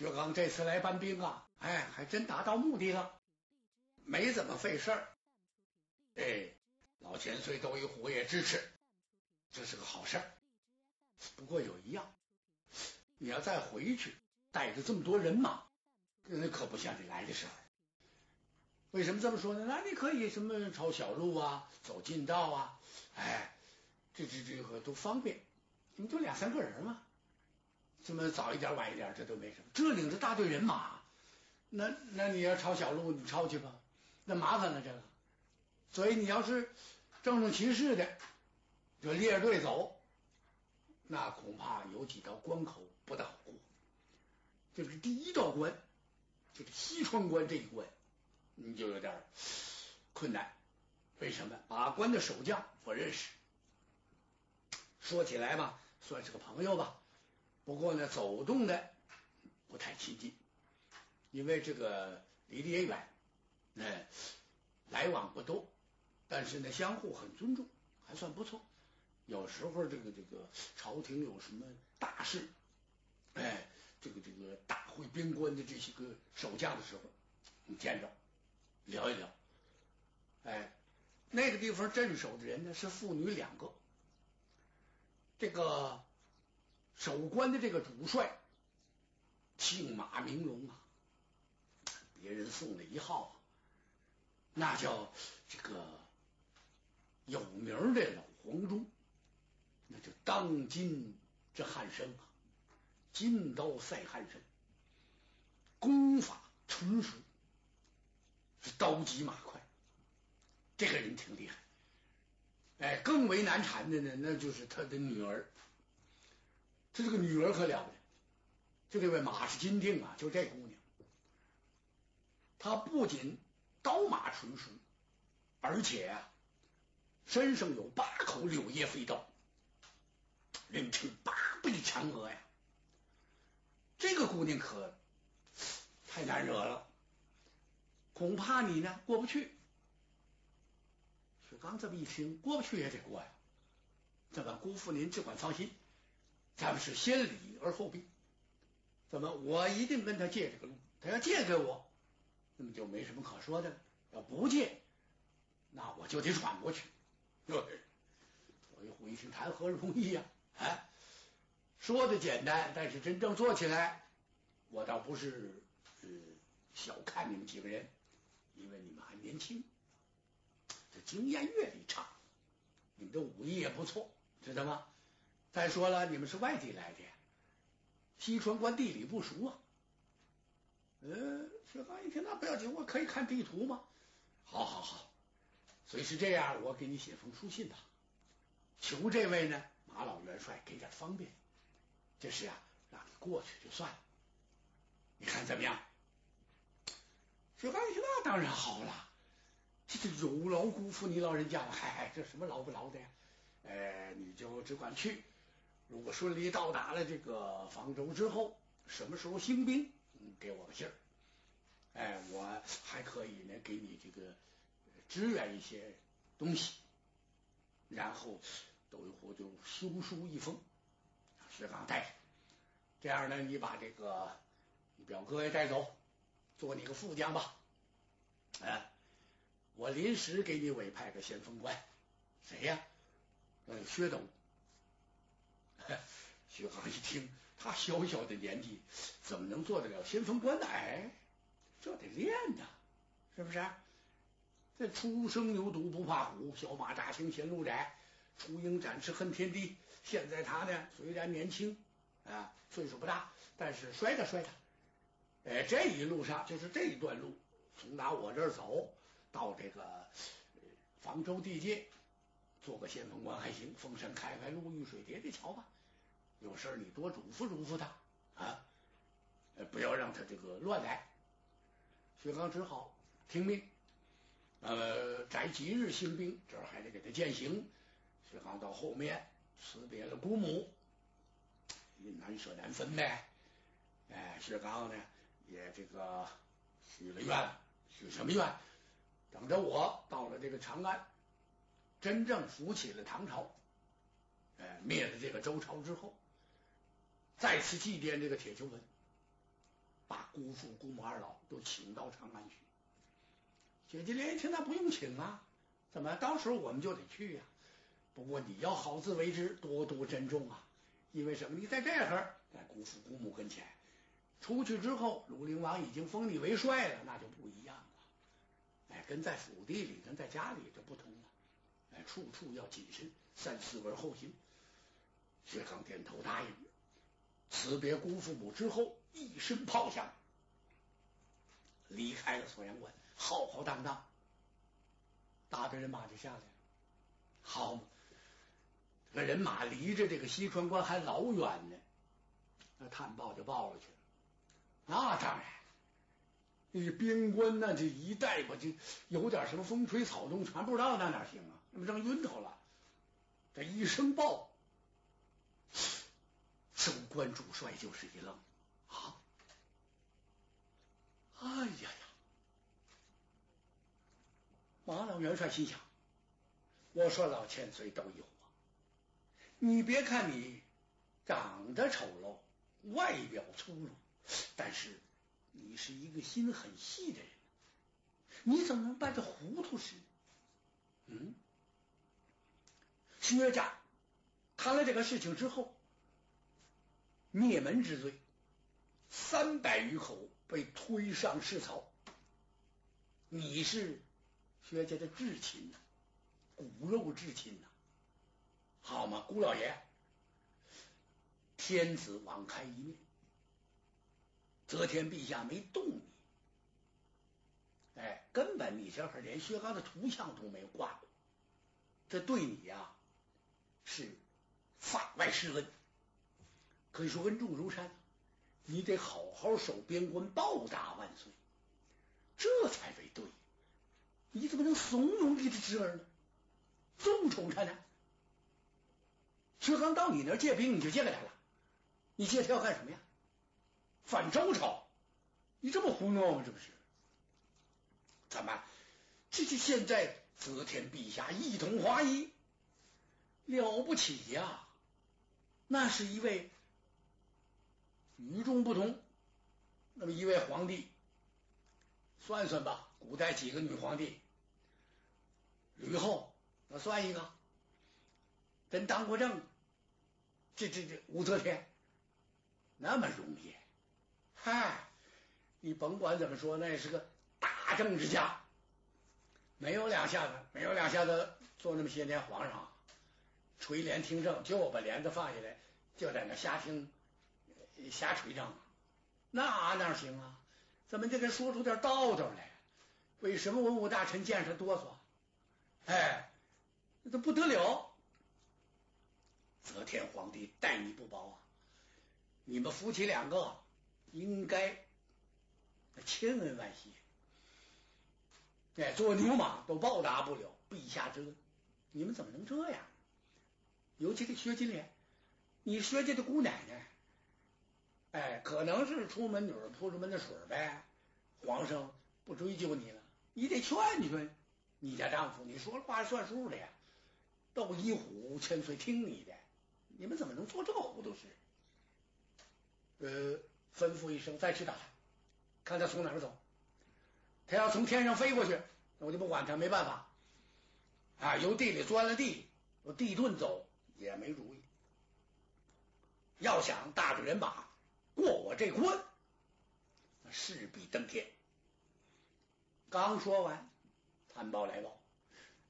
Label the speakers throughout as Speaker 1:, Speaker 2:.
Speaker 1: 薛刚这次来搬兵啊，哎，还真达到目的了，没怎么费事儿。哎，老千岁都一虎也支持，这是个好事。不过有一样，你要再回去带着这么多人马，那可不像你来的时候。为什么这么说呢？那你可以什么抄小路啊，走近道啊，哎，这这这个都方便。你就两三个人嘛，什么早一点晚一点这都没什么。这领着大队人马，那那你要抄小路，你抄去吧，那麻烦了这个。所以你要是郑重其事的就列队走，那恐怕有几道关口不大好过。就是第一道关，就是西川关这一关，你就有点困难。为什么？把关的守将不认识。说起来吧，算是个朋友吧。不过呢，走动的不太亲近，因为这个离得也远，哎，来往不多。但是呢，相互很尊重，还算不错。有时候这个这个朝廷有什么大事，哎，这个这个大会边关的这些个守将的时候，你见着聊一聊。哎，那个地方镇守的人呢是妇女两个，这个守关的这个主帅姓马名龙啊，别人送了一号，那叫这个。有名的老黄忠，那就当今这汉生啊，金刀赛汉生，功法纯熟，是刀急马快，这个人挺厉害。哎，更为难缠的呢，那就是他的女儿。他这个女儿可了不得，就这位马氏金锭啊，就这姑娘，她不仅刀马纯熟，而且啊。身上有八口柳叶飞刀，人称八臂嫦娥呀。这个姑娘可太难惹了，恐怕你呢过不去。薛刚这么一听，过不去也得过呀。怎么姑父您只管放心，咱们是先礼而后兵。怎么我一定跟他借这个路，他要借给我，那么就没什么可说的了；要不借，那我就得闯过去。对，我一虎一听，谈何容易呀！哎，说的简单，但是真正做起来，我倒不是小看你们几个人，因为你们还年轻，这经验阅历差，你们的武艺也不错，知道吗？再说了，你们是外地来的，西川关地理不熟啊。嗯，薛刚一听，那不要紧，我可以看地图吗？好好好。所以是这样，我给你写封书信吧，求这位呢马老元帅给点方便，就是啊，让你过去就算了，你看怎么样？薛刚一听，那当然好了，这这有劳辜负你老人家了，嗨嗨，这什么劳不劳的呀？哎，你就只管去，如果顺利到达了这个方舟之后，什么时候兴兵，给我个信儿，哎，我还可以呢，给你这个。支援一些东西，然后窦一虎就修书一封，薛刚带着，这样呢，你把这个你表哥也带走，做你个副将吧。哎，我临时给你委派个先锋官，谁呀？呃，薛董。徐航一听，他小小的年纪怎么能做得了先锋官呢？哎，这得练呐，是不是？这初生牛犊不怕虎，小马扎行前路窄，雏鹰展翅恨天地。现在他呢，虽然年轻啊，岁数不大，但是摔他摔他。哎，这一路上就是这一段路，从打我这儿走到这个方舟地界，做个先锋官还行。风山开开路，遇水叠叠桥吧。有事你多嘱咐嘱咐他啊，不要让他这个乱来。薛刚只好听命。呃，在几日兴兵，这还得给他践行。薛刚到后面辞别了姑母，难舍难分呗。哎，薛刚呢也这个许了愿，许什么愿？等着我到了这个长安，真正扶起了唐朝，哎，灭了这个周朝之后，再次祭奠这个铁球坟。姑父姑母二老都请到长安去。薛金莲一听，那不用请啊，怎么到时候我们就得去呀？不过你要好自为之，多多珍重啊！因为什么？你在这儿，在姑父姑母跟前，出去之后，鲁陵王已经封你为帅了，那就不一样了。哎，跟在府地里，跟在家里就不同了。哎，处处要谨慎，三思而后行。薛刚点头答应，辞别姑父母之后，一声炮响，离开了锁阳关，浩浩荡荡，大队人马就下来了。好嘛，这人马离着这个西川关还老远呢，那探报就报了去了。那当然，那边关那这一带吧，就有点什么风吹草动，全不知道那哪行啊？那不正晕头了？这一声报。守关主帅就是一愣啊！哎呀呀！马老元帅心想：我说老千岁都有啊，你别看你长得丑陋，外表粗鲁，但是你是一个心很细的人，你怎么能办这糊涂事？嗯，薛家谈了这个事情之后。灭门之罪，三百余口被推上市曹。你是薛家的至亲呐，骨肉至亲呐，好吗？姑老爷，天子网开一面，则天陛下没动你，哎，根本你这会连薛刚的图像都没挂过，这对你呀是法外施恩。可以说恩重如山，你得好好守边关，报答万岁，这才为对。你怎么能怂恿你的侄儿呢？纵宠他呢？薛刚到你那儿借兵，你就借给他了？你借他要干什么呀？反周朝？你这么胡闹吗？这不是？怎么？这这现在则天陛下一统华夷，了不起呀！那是一位。与众不同，那么一位皇帝，算算吧，古代几个女皇帝？吕后，那算一个，真当过政。这这这武则天，那么容易？嗨，你甭管怎么说，那也是个大政治家，没有两下子，没有两下子做那么些年皇上，垂帘听政，就把帘子放下来，就在那瞎听。瞎吹账，那哪行啊？怎么得给说出点道道来？为什么文武大臣见着哆嗦？哎，那都不得了！则天皇帝待你不薄啊！你们夫妻两个应该千恩万谢。哎，做牛马都报答不了陛下之恩，你们怎么能这样？尤其是薛金莲，你薛家的姑奶奶。哎，可能是出门女儿泼出门的水呗。皇上不追究你了，你得劝劝你家丈夫，你说了话算数的呀。窦一虎千岁听你的，你们怎么能做这个糊涂事？呃，吩咐一声，再去打他，看他从哪儿走。他要从天上飞过去，我就不管他，没办法。啊，由地里钻了地，地遁走也没主意。要想大着人马。过我这关，那势必登天。刚说完，探报来报，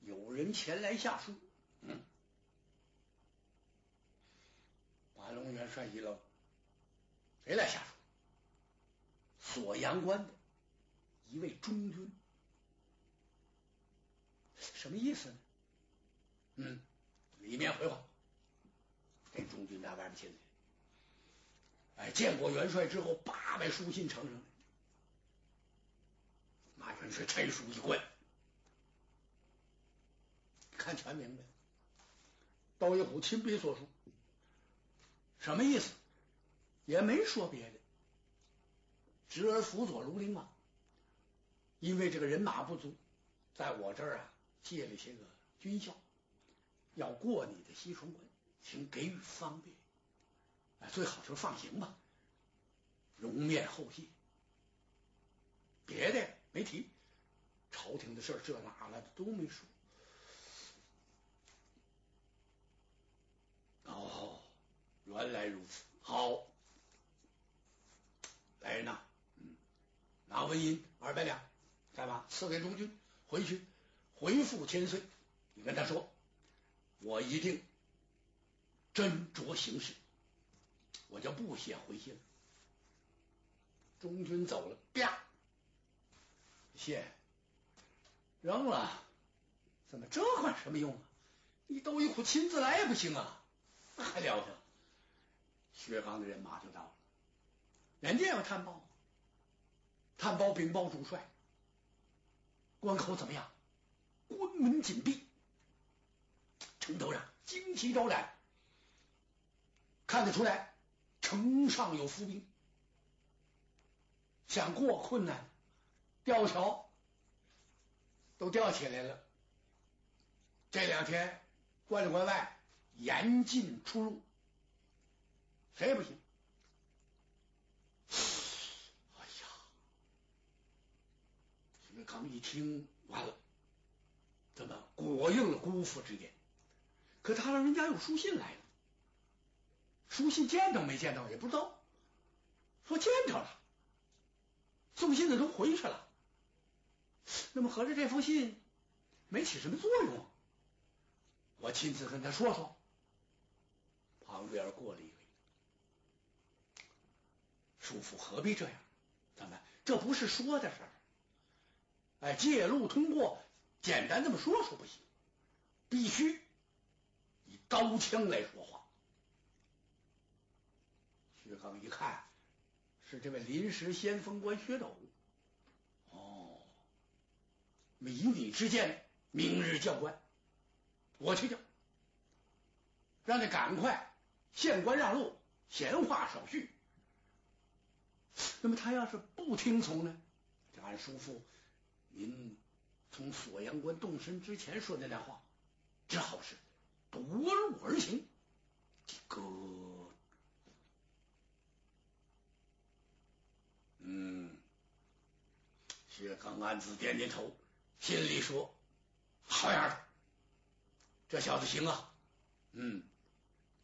Speaker 1: 有人前来下书。嗯，马龙元帅一愣，谁来下书？锁阳关的一位中军，什么意思呢？嗯，里面回话，中军在外边进来。哎，见过元帅之后，八百书信呈上来。马元帅拆书一关，看全明白。窦一虎亲笔所书，什么意思？也没说别的，侄儿辅佐庐陵王，因为这个人马不足，在我这儿啊借了些个军校，要过你的西川关，请给予方便。最好就放行吧，容面后谢。别的没提，朝廷的事儿这那了都没说。哦，原来如此，好，来人呐，嗯，拿纹银二百两，再把赐给中军，回去回复千岁，你跟他说，我一定斟酌行事，我就不写回信了。中军走了，啪，谢扔了，怎么这管什么用啊？你窦玉虎亲自来也不行啊，那还了得？薛刚的人马就到了，人家要探报，探报禀报主帅，关口怎么样？关门紧闭，城头上旌旗招展，看得出来城上有伏兵。想过困难，吊桥都吊起来了。这两天关里关外严禁出入，谁也不行。哎呀，薛刚一听完了，怎么果应了姑父之言？可他让人家有书信来了，书信见到没见到也不知道，说见着了。送信的都回去了，那么合着这封信没起什么作用？我亲自跟他说说。旁边过了一位，叔父何必这样？怎么这不是说的事？哎，借路通过，简单这么说说不行，必须以刀枪来说话。薛刚一看。是这位临时先锋官薛斗，哦，以你之见，明日教官，我去叫，让他赶快县官让路，闲话少叙。那么他要是不听从呢？就按叔父您从锁阳关动身之前说那段话，只好是夺路而行。哥。嗯，薛刚暗自点点头，心里说：“好样的，这小子行啊！嗯，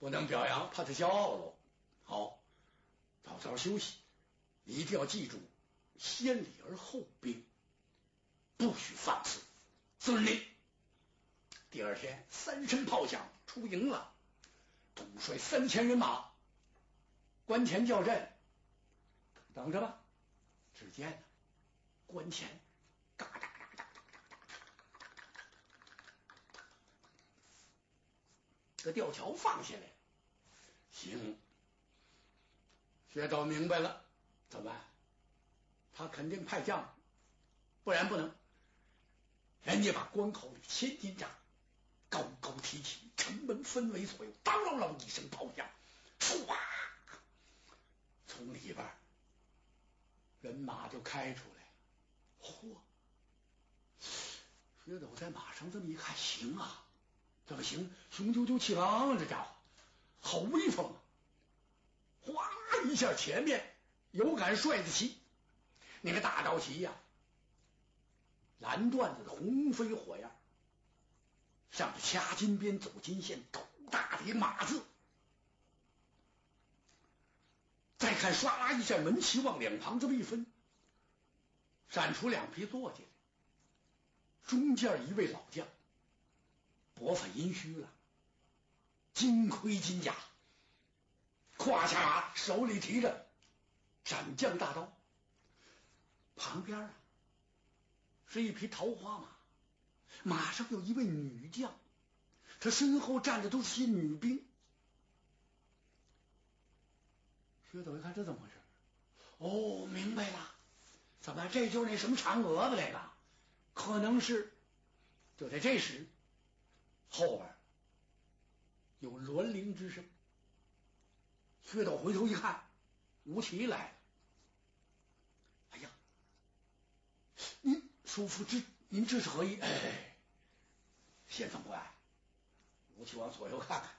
Speaker 1: 不能表扬，怕他骄傲喽。好，早早休息，一定要记住，先礼而后兵，不许放肆。遵令。第二天，三声炮响，出营了，统帅三千人马，关前叫阵，等着吧。”只见，关前嘎嘎嘎嘎嘎嘎嘎，这吊桥放下来，行，薛昭明白了，怎么办？他肯定派将，不然不能。人家把关口里千斤闸高高提起，城门分为左右，当啷啷一声炮响，唰，从里边。人马就开出来了，嚯！薛斗在马上这么一看，行啊，怎么行？雄赳赳气昂昂，这家伙好威风啊！哗一下，前面有杆帅的旗，那个大刀旗呀，蓝缎子的红飞火焰，上头掐金边走金线，斗大的马字。再看，唰啦一下，门旗往两旁这么一分，闪出两匹坐骑。中间一位老将，脖发阴虚了，金盔金甲，胯下马，手里提着斩将大刀。旁边啊，是一匹桃花马，马上有一位女将，她身后站的都是些女兵。薛斗一看，这怎么回事？哦，明白了，怎么这就是那什么嫦娥的来个？可能是。就在这时，后边有銮铃之声。薛斗回头一看，吴奇来了。哎呀，您叔父这您这是何意？哎，先锋官，吴奇往左右看看，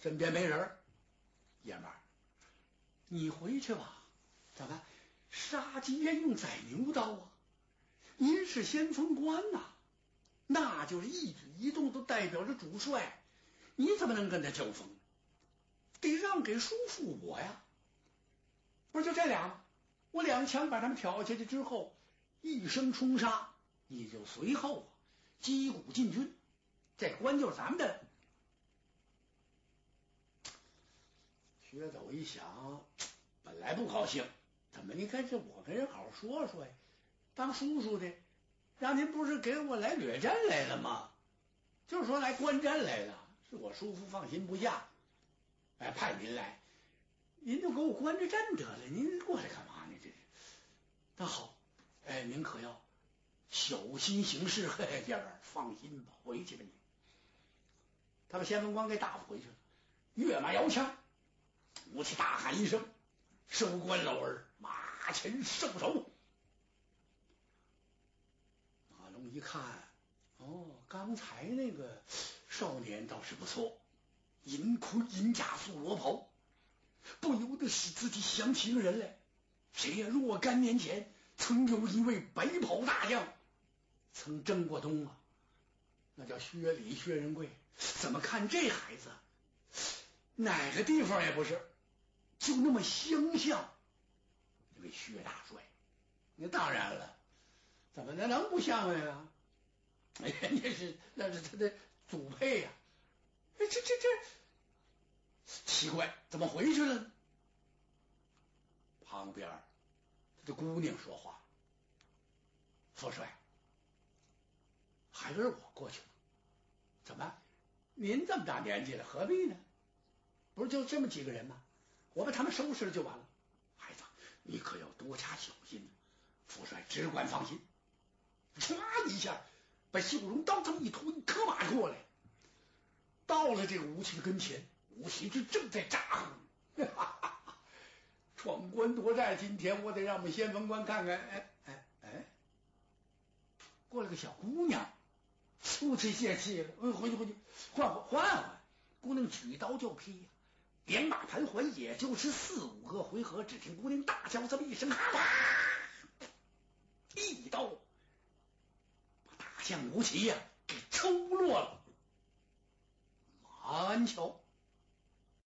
Speaker 1: 身边没人，爷们儿。你回去吧，怎么？杀鸡焉用宰牛刀啊？您是先锋官呐，那就是一举一动都代表着主帅，你怎么能跟他交锋？得让给叔父我呀！不是就这俩吗？我两枪把他们挑下去之后，一声冲杀，你就随后啊，击鼓进军。这关就是咱们的。薛斗一想，本来不高兴，怎么你看这我跟人好好说说呀？当叔叔的，让您不是给我来掠阵来了吗？就是说来观战来了，是我叔父放心不下，哎，派您来，您就给我观着阵得了，您过来干嘛呢？这是。那好，哎，您可要小心行事，嘿嘿，这边放心吧，回去吧你。他把先锋官给打回去了，跃马摇枪。武器大喊一声：“收官老儿，马前受手。”马龙一看，哦，刚才那个少年倒是不错，银盔银甲素罗袍，不由得使自己想起个人来。谁呀？若干年前，曾有一位白袍大将，曾征过东啊，那叫薛礼薛仁贵。怎么看这孩子？哪个地方也不是，就那么相像这位薛大帅。那当然了，怎么能能不像呀？人家是那是他的祖辈呀！哎，这这这奇怪，怎么回去了？旁边他的姑娘说话：“父帅，孩儿我过去了。怎么？您这么大年纪了，何必呢？”不是就这么几个人吗？我把他们收拾了就完了。孩子，你可要多加小心。父帅只管放心。唰一下，把秀荣刀这么一推，可马过来，到了这个吴奇的跟前。吴奇之正在咋呼，闯关夺寨。今天我得让我们先锋官看看。哎哎哎，过来个小姑娘，吴奇泄气了。嗯，回去回去，换换换换。姑娘举刀就劈呀。连马盘桓，也就是四五个回合，只听姑娘大叫这么一声：“啪！”一刀把大将吴奇呀给抽落了。马鞍桥